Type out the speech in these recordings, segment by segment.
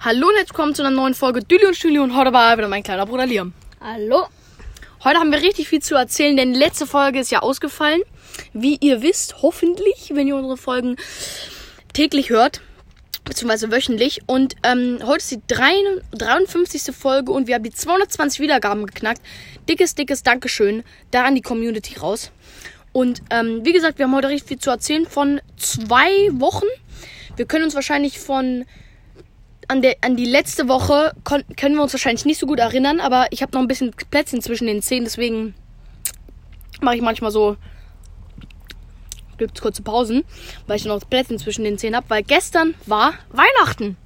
Hallo und herzlich willkommen zu einer neuen Folge Düli und Stüli und heute war wieder mein kleiner Bruder Liam. Hallo. Heute haben wir richtig viel zu erzählen, denn letzte Folge ist ja ausgefallen. Wie ihr wisst, hoffentlich, wenn ihr unsere Folgen täglich hört, beziehungsweise wöchentlich. Und ähm, heute ist die 53. Folge und wir haben die 220 Wiedergaben geknackt. Dickes, dickes Dankeschön da an die Community raus. Und ähm, wie gesagt, wir haben heute richtig viel zu erzählen von zwei Wochen. Wir können uns wahrscheinlich von an, der, an die letzte Woche können wir uns wahrscheinlich nicht so gut erinnern, aber ich habe noch ein bisschen Plätzchen zwischen den Zähnen, deswegen mache ich manchmal so gibt kurze Pausen, weil ich noch Plätzchen zwischen den Zähnen habe, weil gestern war Weihnachten.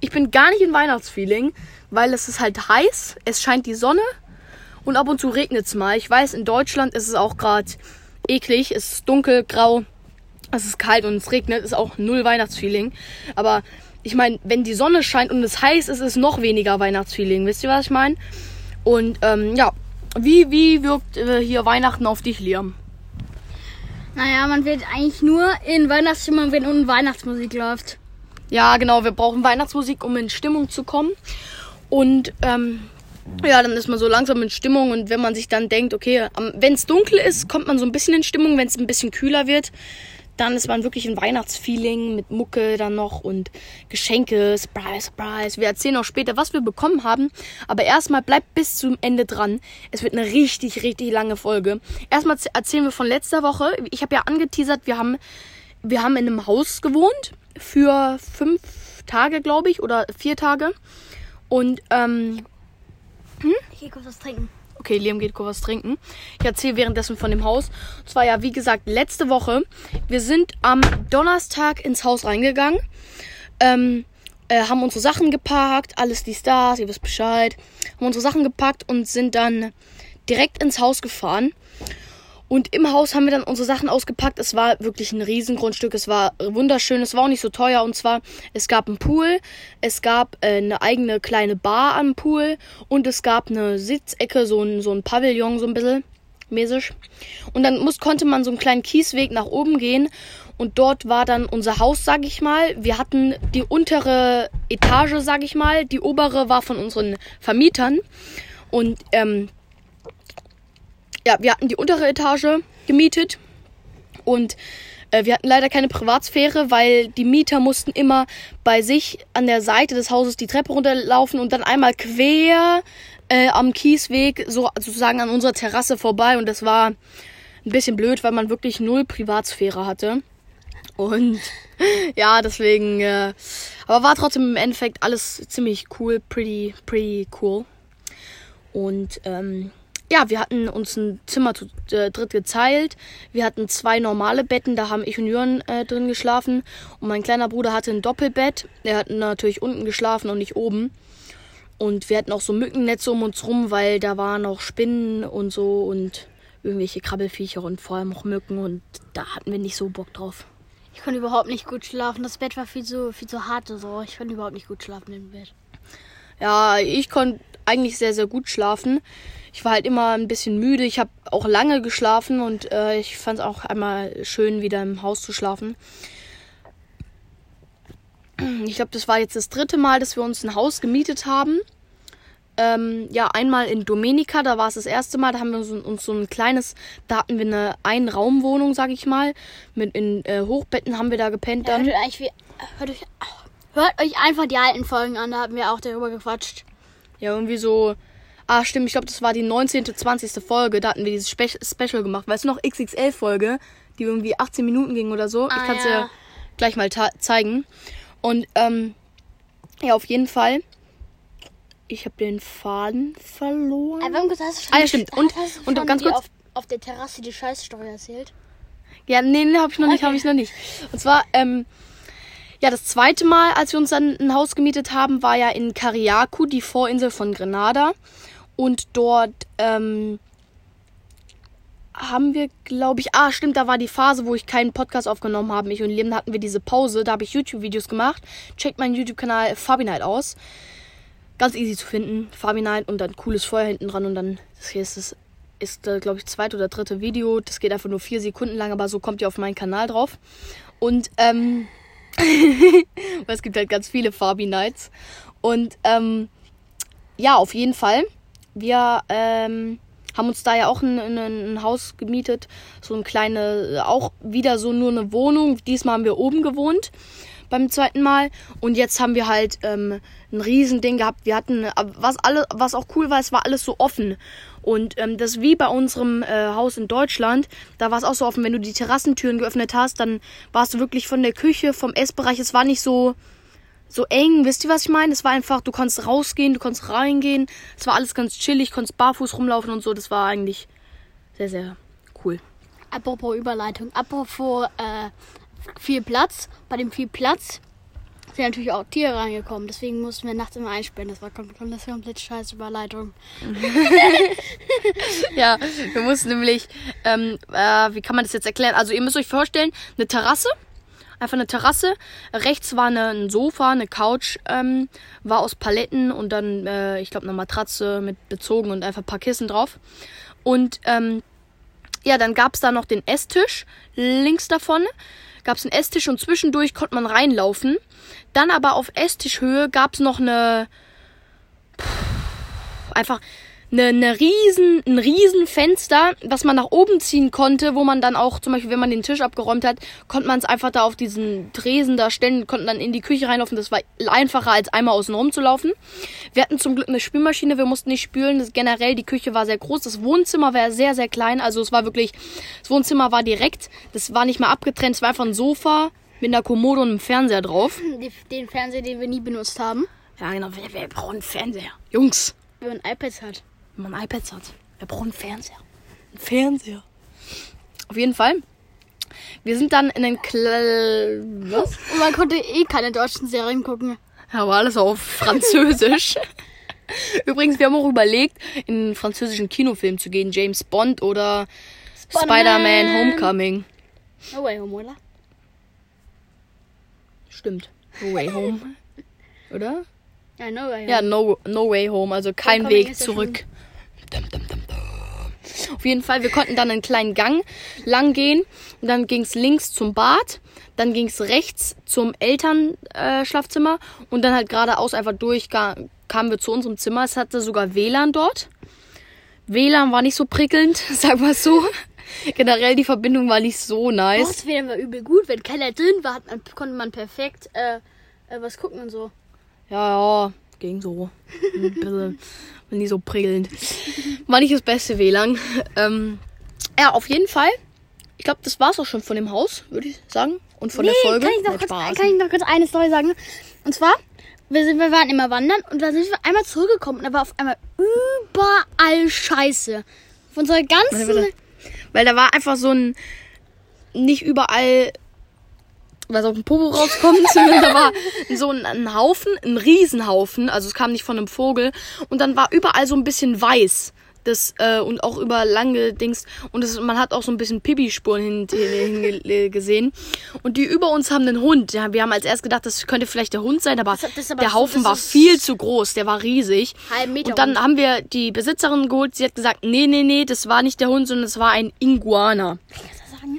Ich bin gar nicht in Weihnachtsfeeling, weil es ist halt heiß, es scheint die Sonne und ab und zu regnet es mal. Ich weiß, in Deutschland ist es auch gerade eklig, es ist dunkel, grau, es ist kalt und es regnet, ist auch null Weihnachtsfeeling. Aber ich meine, wenn die Sonne scheint und es heiß ist, ist es noch weniger Weihnachtsfeeling. Wisst ihr, was ich meine? Und ähm, ja, wie, wie wirkt äh, hier Weihnachten auf dich, Liam? Naja, man wird eigentlich nur in Weihnachtsstimmung, wenn unten Weihnachtsmusik läuft. Ja, genau, wir brauchen Weihnachtsmusik, um in Stimmung zu kommen. Und ähm, ja, dann ist man so langsam in Stimmung und wenn man sich dann denkt, okay, wenn es dunkel ist, kommt man so ein bisschen in Stimmung, wenn es ein bisschen kühler wird, dann ist man wirklich ein Weihnachtsfeeling mit Mucke dann noch und Geschenke, Surprise, Surprise. Wir erzählen auch später, was wir bekommen haben. Aber erstmal bleibt bis zum Ende dran. Es wird eine richtig, richtig lange Folge. Erstmal erzählen wir von letzter Woche. Ich habe ja angeteasert, wir haben, wir haben in einem Haus gewohnt für fünf Tage, glaube ich, oder vier Tage. Und, ähm, hm? Gehe kurz was trinken. Okay, Liam geht kurz was trinken. Ich erzähle währenddessen von dem Haus. Und zwar ja, wie gesagt, letzte Woche. Wir sind am Donnerstag ins Haus reingegangen. Ähm, äh, haben unsere Sachen gepackt, alles die Stars, ihr wisst Bescheid. Haben unsere Sachen gepackt und sind dann direkt ins Haus gefahren. Und im Haus haben wir dann unsere Sachen ausgepackt. Es war wirklich ein Riesengrundstück. Es war wunderschön. Es war auch nicht so teuer. Und zwar, es gab einen Pool, es gab äh, eine eigene kleine Bar am Pool und es gab eine Sitzecke, so ein, so ein Pavillon, so ein bisschen mäßig. Und dann muss, konnte man so einen kleinen Kiesweg nach oben gehen. Und dort war dann unser Haus, sag ich mal. Wir hatten die untere Etage, sag ich mal. Die obere war von unseren Vermietern. Und ähm, ja, wir hatten die untere Etage gemietet und äh, wir hatten leider keine Privatsphäre, weil die Mieter mussten immer bei sich an der Seite des Hauses die Treppe runterlaufen und dann einmal quer äh, am Kiesweg so sozusagen an unserer Terrasse vorbei und das war ein bisschen blöd, weil man wirklich null Privatsphäre hatte. Und ja, deswegen, äh, aber war trotzdem im Endeffekt alles ziemlich cool, pretty, pretty cool. Und ähm, ja, wir hatten uns ein Zimmer zu äh, dritt geteilt. Wir hatten zwei normale Betten, da haben ich und Jörn äh, drin geschlafen. Und mein kleiner Bruder hatte ein Doppelbett. Er hat natürlich unten geschlafen und nicht oben. Und wir hatten auch so Mückennetze um uns rum, weil da waren noch Spinnen und so und irgendwelche Krabbelfiecher und vor allem auch Mücken und da hatten wir nicht so Bock drauf. Ich konnte überhaupt nicht gut schlafen. Das Bett war viel zu, viel zu hart. So. Ich konnte überhaupt nicht gut schlafen im Bett. Ja, ich konnte eigentlich sehr, sehr gut schlafen ich war halt immer ein bisschen müde. Ich habe auch lange geschlafen und äh, ich fand es auch einmal schön, wieder im Haus zu schlafen. Ich glaube, das war jetzt das dritte Mal, dass wir uns ein Haus gemietet haben. Ähm, ja, einmal in Domenica, da war es das erste Mal. Da haben wir uns, uns so ein kleines, da hatten wir eine Einraumwohnung, sag ich mal. Mit in äh, Hochbetten haben wir da gepennt dann. Ja, hört, euch, hört, euch, hört euch einfach die alten Folgen an, da haben wir auch darüber gequatscht. Ja, irgendwie so Ah, stimmt, ich glaube, das war die 19., 20. Folge. Da hatten wir dieses Spe Special gemacht. Weißt du noch, XXL-Folge, die irgendwie 18 Minuten ging oder so. Ah, ich kann es ja. dir gleich mal zeigen. Und, ähm, ja, auf jeden Fall. Ich habe den Faden verloren. Aber hast du schon ah, ja, stimmt. Und, und noch ganz kurz. Auf, auf der Terrasse die Scheißstory erzählt? Ja, nee, nee, hab ich noch nicht, okay. habe ich noch nicht. Und zwar, ähm, ja, das zweite Mal, als wir uns dann ein Haus gemietet haben, war ja in Cariaco, die Vorinsel von Grenada. Und dort ähm, haben wir, glaube ich, ah, stimmt, da war die Phase, wo ich keinen Podcast aufgenommen habe. Ich und Leben hatten wir diese Pause. Da habe ich YouTube-Videos gemacht. Checkt meinen YouTube-Kanal Fabi Night aus. Ganz easy zu finden. Fabi Night und dann cooles Feuer hinten dran. Und dann, das hier ist das, ist, glaube ich, zweite oder dritte Video. Das geht einfach nur vier Sekunden lang, aber so kommt ihr auf meinen Kanal drauf. Und, ähm, es gibt halt ganz viele Fabi Nights. Und ähm, ja, auf jeden Fall. Wir ähm, haben uns da ja auch ein, ein, ein, Haus gemietet. So ein kleine, auch wieder so nur eine Wohnung. Diesmal haben wir oben gewohnt beim zweiten Mal. Und jetzt haben wir halt ähm, ein Riesending gehabt. Wir hatten, was alle, was auch cool war, es war alles so offen. Und ähm, das wie bei unserem äh, Haus in Deutschland. Da war es auch so offen, wenn du die Terrassentüren geöffnet hast, dann warst du wirklich von der Küche, vom Essbereich. Es war nicht so so eng, wisst ihr, was ich meine? Es war einfach, du konntest rausgehen, du konntest reingehen. Es war alles ganz chillig, konntest barfuß rumlaufen und so. Das war eigentlich sehr, sehr cool. Apropos Überleitung, apropos äh, viel Platz. Bei dem viel Platz sind natürlich auch Tiere reingekommen. Deswegen mussten wir nachts immer einsperren. Das war komplett, das komplett scheiß Überleitung. ja, wir mussten nämlich, ähm, äh, wie kann man das jetzt erklären? Also ihr müsst euch vorstellen, eine Terrasse. Einfach eine Terrasse. Rechts war eine, ein Sofa, eine Couch, ähm, war aus Paletten und dann, äh, ich glaube, eine Matratze mit bezogen und einfach ein paar Kissen drauf. Und ähm, ja, dann gab es da noch den Esstisch links davon gab es einen Esstisch und zwischendurch konnte man reinlaufen. Dann aber auf Esstischhöhe gab es noch eine. Pff, einfach eine, eine riesen, ein riesen Fenster, was man nach oben ziehen konnte, wo man dann auch, zum Beispiel, wenn man den Tisch abgeräumt hat, konnte man es einfach da auf diesen Tresen da stellen, konnten dann in die Küche reinlaufen. Das war einfacher, als einmal außen rum zu laufen. Wir hatten zum Glück eine Spülmaschine, wir mussten nicht spülen. Das, generell, die Küche war sehr groß. Das Wohnzimmer war sehr, sehr klein. Also es war wirklich, das Wohnzimmer war direkt, das war nicht mal abgetrennt, es war einfach ein Sofa mit einer Kommode und einem Fernseher drauf. Den Fernseher, den wir nie benutzt haben. Ja, genau. Wer, wer braucht einen Fernseher? Jungs. Wenn man iPads hat wenn man iPads hat. Wir brauchen einen Fernseher. Ein Fernseher. Auf jeden Fall. Wir sind dann in den Kl Was? Und man konnte eh keine deutschen Serien gucken. Ja, war alles auf Französisch. Übrigens, wir haben auch überlegt, in einen französischen Kinofilm zu gehen. James Bond oder Spider-Man Homecoming. No Way Home, oder? Stimmt. No Way Home. oder? Ja, No Way Home. Ja, No, no Way Home. Also kein Homecoming Weg zurück. Auf jeden Fall, wir konnten dann einen kleinen Gang lang gehen. Und dann ging es links zum Bad. Dann ging es rechts zum Elternschlafzimmer. Äh, und dann halt geradeaus einfach durch kamen wir zu unserem Zimmer. Es hatte sogar WLAN dort. WLAN war nicht so prickelnd, sag mal so. Generell die Verbindung war nicht so nice. Das wäre aber übel gut, wenn keiner drin war, man, konnte man perfekt äh, äh, was gucken und so. Ja, ja, ging so. Ein bisschen nie so prickelnd. War nicht das beste WLAN. Ähm, ja, auf jeden Fall. Ich glaube, das war's auch schon von dem Haus, würde ich sagen. Und von nee, der Folge. Kann ich, noch kurz, kann ich noch kurz eine Story sagen? Und zwar, wir, sind, wir waren immer wandern und dann sind wir einmal zurückgekommen und da war auf einmal überall Scheiße. Von unserer ganzen. Weil da war einfach so ein. Nicht überall was auf dem Popo rauskommt. da war so ein, ein, Haufen, ein Riesenhaufen. Also es kam nicht von einem Vogel. Und dann war überall so ein bisschen weiß. Das, äh, und auch über lange Dings. Und das, man hat auch so ein bisschen Pipi-Spuren hin, hin, gesehen. Und die über uns haben einen Hund. Ja, wir haben als erst gedacht, das könnte vielleicht der Hund sein, aber, das, das aber der Haufen war viel zu groß. Der war riesig. Und dann haben wir die Besitzerin geholt. Sie hat gesagt, nee, nee, nee, das war nicht der Hund, sondern es war ein Iguana.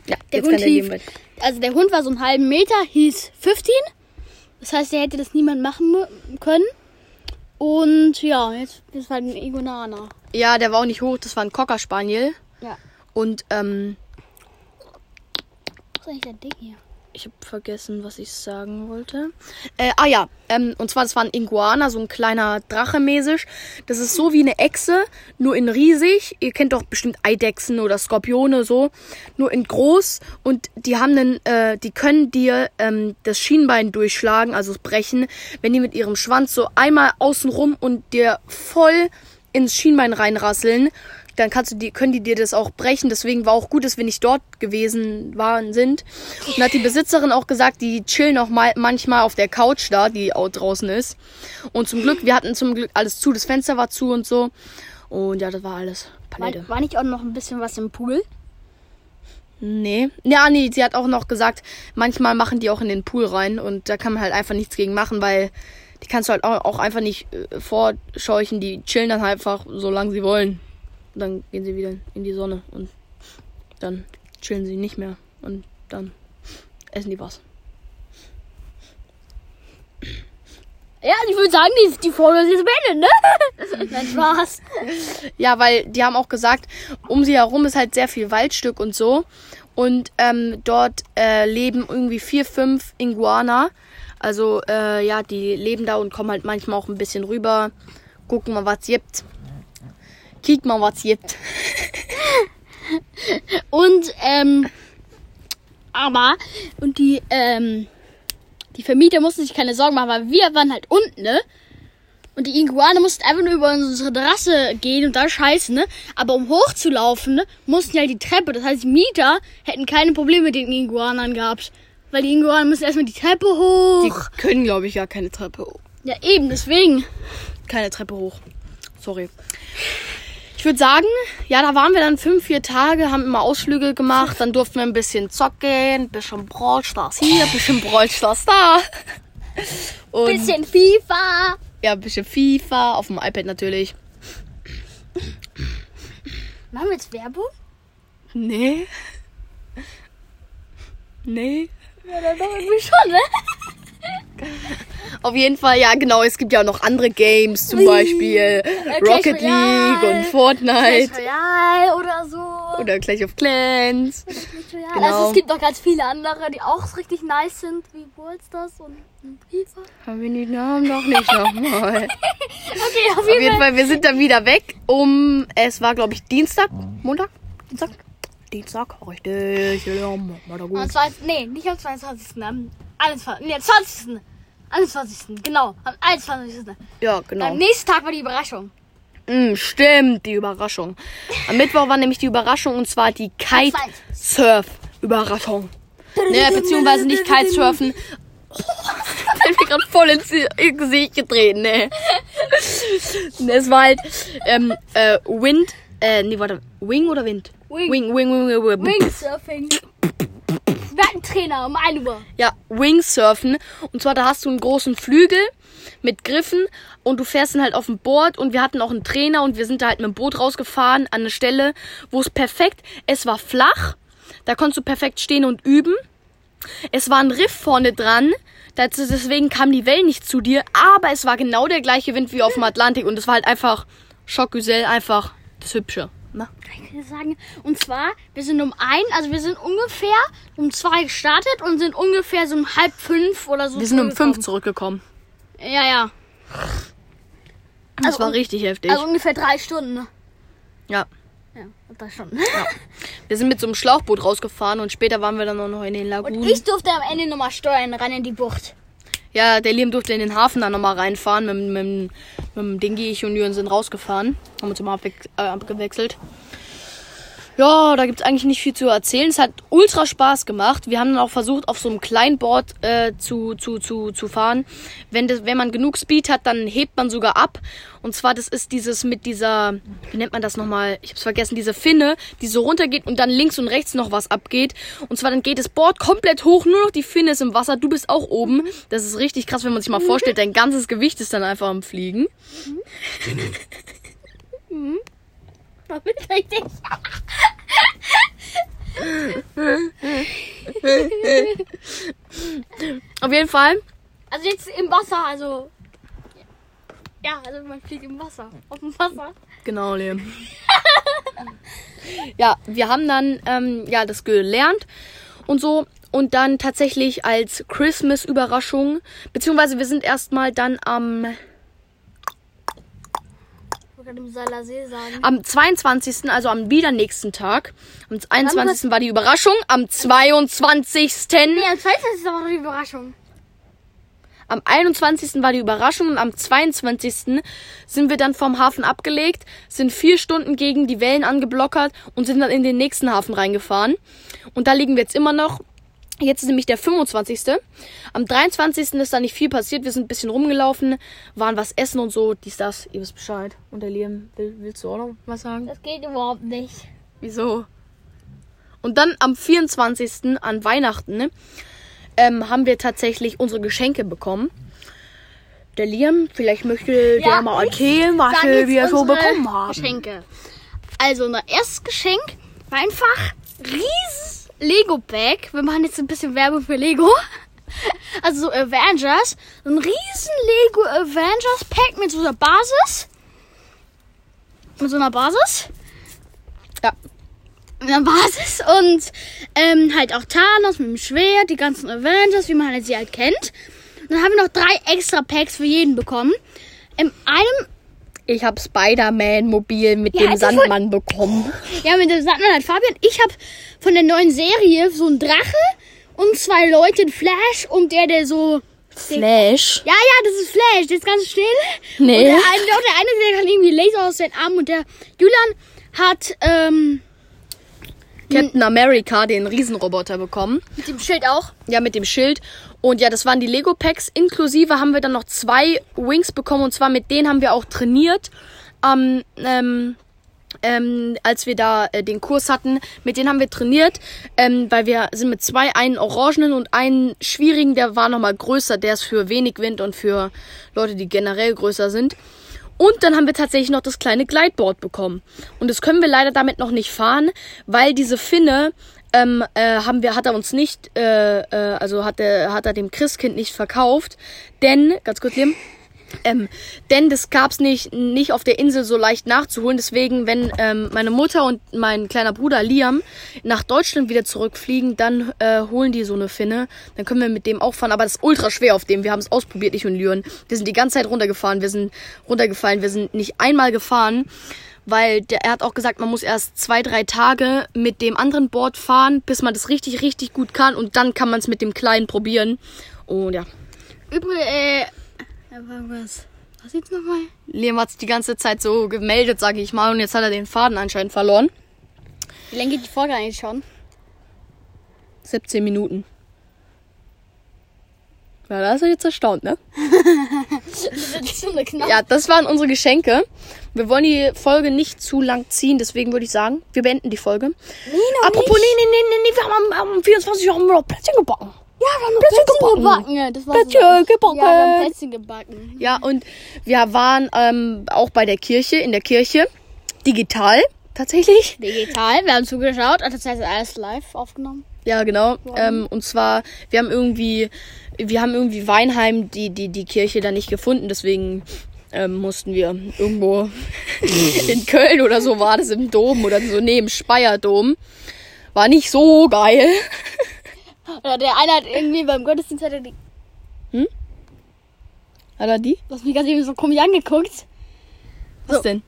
Ja, der Hund lief, also der Hund war so einen halben Meter, hieß 15. Das heißt, er hätte das niemand machen können. Und ja, jetzt das war ein Iguana. Ja, der war auch nicht hoch, das war ein Cocker Spaniel. Ja. Und ähm. Was ist eigentlich der Ding hier? Ich habe vergessen, was ich sagen wollte. Äh, ah ja, ähm, und zwar das war ein Iguana, so ein kleiner Drache mäßig. Das ist so wie eine Echse, nur in riesig. Ihr kennt doch bestimmt Eidechsen oder Skorpione so, nur in groß. Und die haben einen, äh, die können dir ähm, das Schienbein durchschlagen, also brechen, wenn die mit ihrem Schwanz so einmal außenrum und dir voll ins Schienbein reinrasseln dann kannst du die, können die dir das auch brechen. Deswegen war auch gut, dass wir nicht dort gewesen waren, sind. Und hat die Besitzerin auch gesagt, die chillen auch mal manchmal auf der Couch da, die auch draußen ist. Und zum Glück, wir hatten zum Glück alles zu, das Fenster war zu und so. Und ja, das war alles Palette. War, war nicht auch noch ein bisschen was im Pool? Nee. Ja, nee, sie hat auch noch gesagt, manchmal machen die auch in den Pool rein und da kann man halt einfach nichts gegen machen, weil die kannst du halt auch einfach nicht äh, vorscheuchen. Die chillen dann halt einfach, solange sie wollen. Und dann gehen sie wieder in die Sonne und dann chillen sie nicht mehr und dann essen die was. Ja, ich würde sagen, die, die Folge ist beendet, ne? Nein, Spaß. Ja, weil die haben auch gesagt, um sie herum ist halt sehr viel Waldstück und so. Und ähm, dort äh, leben irgendwie vier, fünf Iguana. Also äh, ja, die leben da und kommen halt manchmal auch ein bisschen rüber. Gucken mal, was gibt. Kick mal, was gibt. und ähm, aber und die ähm, die Vermieter mussten sich keine Sorgen machen, weil wir waren halt unten, ne? Und die Iguane mussten einfach nur über unsere Terrasse gehen und da scheißen, ne? Aber um hochzulaufen, ne, mussten die halt die Treppe. Das heißt, die Mieter hätten keine Probleme mit den Iguanern gehabt. Weil die Iguanen müssen erstmal die Treppe hoch. Die können, glaube ich, ja keine Treppe hoch. Ja, eben, deswegen. Keine Treppe hoch. Sorry. Ich würde sagen, ja, da waren wir dann fünf, vier Tage, haben immer Ausflüge gemacht, dann durften wir ein bisschen zocken, ein bisschen Brawlstars hier, ein bisschen Brawlstars da. Und bisschen FIFA. Ja, ein bisschen FIFA, auf dem iPad natürlich. Machen wir jetzt Werbung? Nee. Nee. Ja, dann doch irgendwie schon, ne? Auf jeden Fall, ja, genau. Es gibt ja auch noch andere Games, zum Beispiel äh, Rocket League und Fortnite. Clash Royale oder so. Oder Clash of Clans. Genau. Also es gibt noch ganz viele andere, die auch richtig nice sind, wie Ballstars und FIFA. Haben wir die Namen noch nicht nochmal. okay, auf jeden, auf jeden Fall. Fall. Wir sind dann wieder weg um, es war glaube ich Dienstag, Montag, Dienstag, Dienstag, richtig. Ja, am 20, nee, nicht am 22. Am 21. Nee, 20. 21. Genau, am 21. Ja, genau. Am nächsten Tag war die Überraschung. Mm, stimmt, die Überraschung. Am Mittwoch war nämlich die Überraschung und zwar die Kitesurf-Überraschung. Ne, beziehungsweise nicht Kitesurfen. Oh, bin mir gerade voll ins Gesicht getreten, ne. Es war halt ähm, äh, Wind, äh, nee, warte, Wing oder Wind? Wing. Wing, Wing, Wing, Wing. Wing. Wingsurfing. Trainer um 1 Uhr. Ja, Wingsurfen. Und zwar, da hast du einen großen Flügel mit Griffen und du fährst dann halt auf dem Board und wir hatten auch einen Trainer und wir sind da halt mit dem Boot rausgefahren an eine Stelle, wo es perfekt, es war flach, da konntest du perfekt stehen und üben. Es war ein Riff vorne dran, deswegen kamen die Wellen nicht zu dir, aber es war genau der gleiche Wind wie auf dem Atlantik und es war halt einfach Schockgesell, einfach das Hübsche. Na? Ich kann sagen. Und zwar, wir sind um ein, also wir sind ungefähr um zwei gestartet und sind ungefähr so um halb fünf oder so. Wir sind um fünf zurückgekommen. Ja, ja. Das also war richtig heftig. Also ungefähr drei Stunden. Ne? Ja. Ja, drei Stunden. Ja. Wir sind mit so einem Schlauchboot rausgefahren und später waren wir dann noch in den Lagunen. Und ich durfte am Ende nochmal steuern, rein in die Bucht. Ja, der Liam durfte in den Hafen dann nochmal reinfahren. Mit, mit, mit, dem Dingi, ich und Jürgen sind rausgefahren. Haben uns immer abwe äh, abgewechselt ja, da gibt's eigentlich nicht viel zu erzählen. Es hat ultra Spaß gemacht. Wir haben dann auch versucht, auf so einem kleinen Board äh, zu, zu, zu, zu fahren. Wenn, das, wenn man genug Speed hat, dann hebt man sogar ab. Und zwar, das ist dieses mit dieser, wie nennt man das nochmal? Ich hab's vergessen, diese Finne, die so runtergeht und dann links und rechts noch was abgeht. Und zwar, dann geht das Board komplett hoch, nur noch die Finne ist im Wasser, du bist auch oben. Das ist richtig krass, wenn man sich mal vorstellt, dein ganzes Gewicht ist dann einfach am Fliegen. Mhm. Richtig. Auf jeden Fall. Also jetzt im Wasser, also. Ja, also man fliegt im Wasser. Auf dem Wasser. Genau, Liam. ja, wir haben dann ähm, ja das gelernt und so. Und dann tatsächlich als Christmas-Überraschung, beziehungsweise wir sind erstmal dann am am 22., also am wieder nächsten Tag, am 21. war die Überraschung, am 22. Nee, am 22. war die Überraschung. Am 21. war die Überraschung und am 22. sind wir dann vom Hafen abgelegt, sind vier Stunden gegen die Wellen angeblockert und sind dann in den nächsten Hafen reingefahren. Und da liegen wir jetzt immer noch Jetzt ist nämlich der 25. Am 23. ist da nicht viel passiert. Wir sind ein bisschen rumgelaufen, waren was essen und so. Dies, das, ihr wisst Bescheid. Und der Liam, will, willst du auch noch was sagen? Das geht überhaupt nicht. Wieso? Und dann am 24. an Weihnachten ne, ähm, haben wir tatsächlich unsere Geschenke bekommen. Der Liam, vielleicht möchte ja, der mal erzählen, was wir so bekommen haben. Geschenke. Also, unser erstes Geschenk war einfach riesig Lego Bag. Wir machen jetzt ein bisschen Werbung für Lego. Also so Avengers. Ein riesen Lego Avengers Pack mit so einer Basis. Mit so einer Basis. Ja. Mit einer Basis. Und ähm, halt auch Thanos mit dem Schwert, die ganzen Avengers, wie man halt sie halt kennt. Und dann haben wir noch drei extra Packs für jeden bekommen. In einem, Ich habe Spider-Man-Mobil mit Ja, dem Sandmann bekommen. ja, mit dem Sandmann halt Fabian. Ich habe von der neuen Serie so einen Drache und zwei Leute, ein Flash und der, der so Flash. Ja, ja, das ist Flash, der ist ganz still. Nee. Und der eine, der eine, der kann irgendwie Laser aus den Armen und der Julian hat ähm, Captain America, den Riesenroboter bekommen. mit dem Schild auch. Ja, mit dem Schild. Und ja, das waren die Lego Packs. Inklusive haben wir dann noch zwei Wings bekommen. Und zwar mit denen haben wir auch trainiert. Ähm, ähm, ähm, als wir da äh, den Kurs hatten, mit denen haben wir trainiert, ähm, weil wir sind mit zwei, einen orangenen und einen schwierigen, der war nochmal größer, der ist für wenig Wind und für Leute, die generell größer sind. Und dann haben wir tatsächlich noch das kleine Gleitboard bekommen. Und das können wir leider damit noch nicht fahren, weil diese Finne ähm, äh, haben wir, hat er uns nicht, äh, äh, also hat er, hat er dem Christkind nicht verkauft. Denn, ganz kurz, Liam, ähm, denn das gab's nicht, nicht auf der Insel so leicht nachzuholen. Deswegen, wenn ähm, meine Mutter und mein kleiner Bruder Liam nach Deutschland wieder zurückfliegen, dann äh, holen die so eine Finne. Dann können wir mit dem auch fahren. Aber das ist ultra schwer auf dem. Wir haben es ausprobiert, ich und Lyon. Wir sind die ganze Zeit runtergefahren. Wir sind runtergefallen. Wir sind nicht einmal gefahren. Weil der, er hat auch gesagt, man muss erst zwei, drei Tage mit dem anderen Board fahren, bis man das richtig, richtig gut kann. Und dann kann man es mit dem Kleinen probieren. Und ja, Übrigens, äh, was? Was jetzt nochmal? Liam hat sich die ganze Zeit so gemeldet, sage ich mal, und jetzt hat er den Faden anscheinend verloren. Wie lange geht die Folge eigentlich schon? 17 Minuten. Ja, da ist er jetzt erstaunt, ne? Das ist eine. Ja, das waren unsere Geschenke. Wir wollen die Folge nicht zu lang ziehen, deswegen würde ich sagen, wir beenden die Folge. Nee, Apropos, nicht. nee, nee, nee, nee, wir haben am, am 24 Uhr noch Plätzchen gebacken. Ja, wir haben Plätzchen gebacken. gebacken. Ja, das war Plätzchen so. gebacken. Ja, wir haben Plätzchen gebacken. Ja, und wir waren ähm, auch bei der Kirche, in der Kirche, digital, tatsächlich. Digital, wir haben zugeschaut. Also das heißt, alles live aufgenommen. Ja, genau. Ähm, und zwar, wir haben irgendwie, wir haben irgendwie Weinheim die, die, die Kirche da nicht gefunden, deswegen ähm, mussten wir irgendwo in Köln oder so war das im Dom oder so neben Speyerdom. War nicht so geil. Oder der eine hat irgendwie beim Gottesdienst hat er die, Hat er die? du hast mich gerade eben so komisch angeguckt. Was So. denn?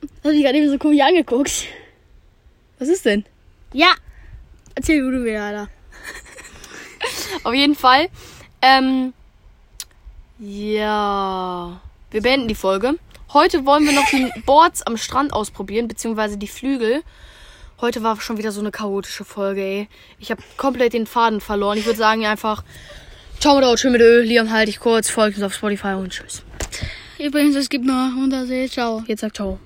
Du hast mich gerade eben so komisch angeguckt. Was ist denn? Ja. Erzähl du mir, Alter. Auf jeden Fall. Ähm, ja. Wir beenden die Folge. Heute wollen wir noch die Boards am Strand ausprobieren, beziehungsweise die Flügel. Heute war schon wieder so eine chaotische Folge, ey. Ich habe komplett den Faden verloren. Ich würde sagen einfach, ciao mit Tschüss mit Ö, Liam halte ich kurz, folgt uns auf Spotify und tschüss. Übrigens, es gibt noch Untersee. Ciao. Jetzt sagt ciao.